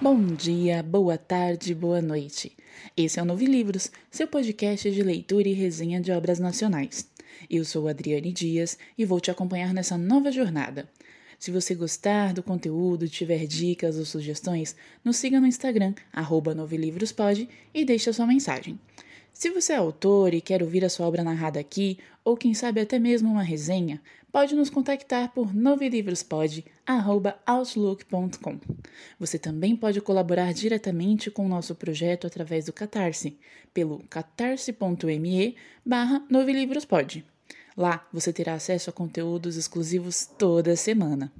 Bom dia, boa tarde, boa noite. Esse é o Novo Livros, seu podcast de leitura e resenha de obras nacionais. Eu sou Adriane Dias e vou te acompanhar nessa nova jornada. Se você gostar do conteúdo, tiver dicas ou sugestões, nos siga no Instagram, arroba Novelivrospod e deixe a sua mensagem. Se você é autor e quer ouvir a sua obra narrada aqui, ou quem sabe até mesmo uma resenha, pode nos contactar por novelivrospod.outlook.com. Você também pode colaborar diretamente com o nosso projeto através do Catarse, pelo catarse.me barra novelivrospod. Lá você terá acesso a conteúdos exclusivos toda semana.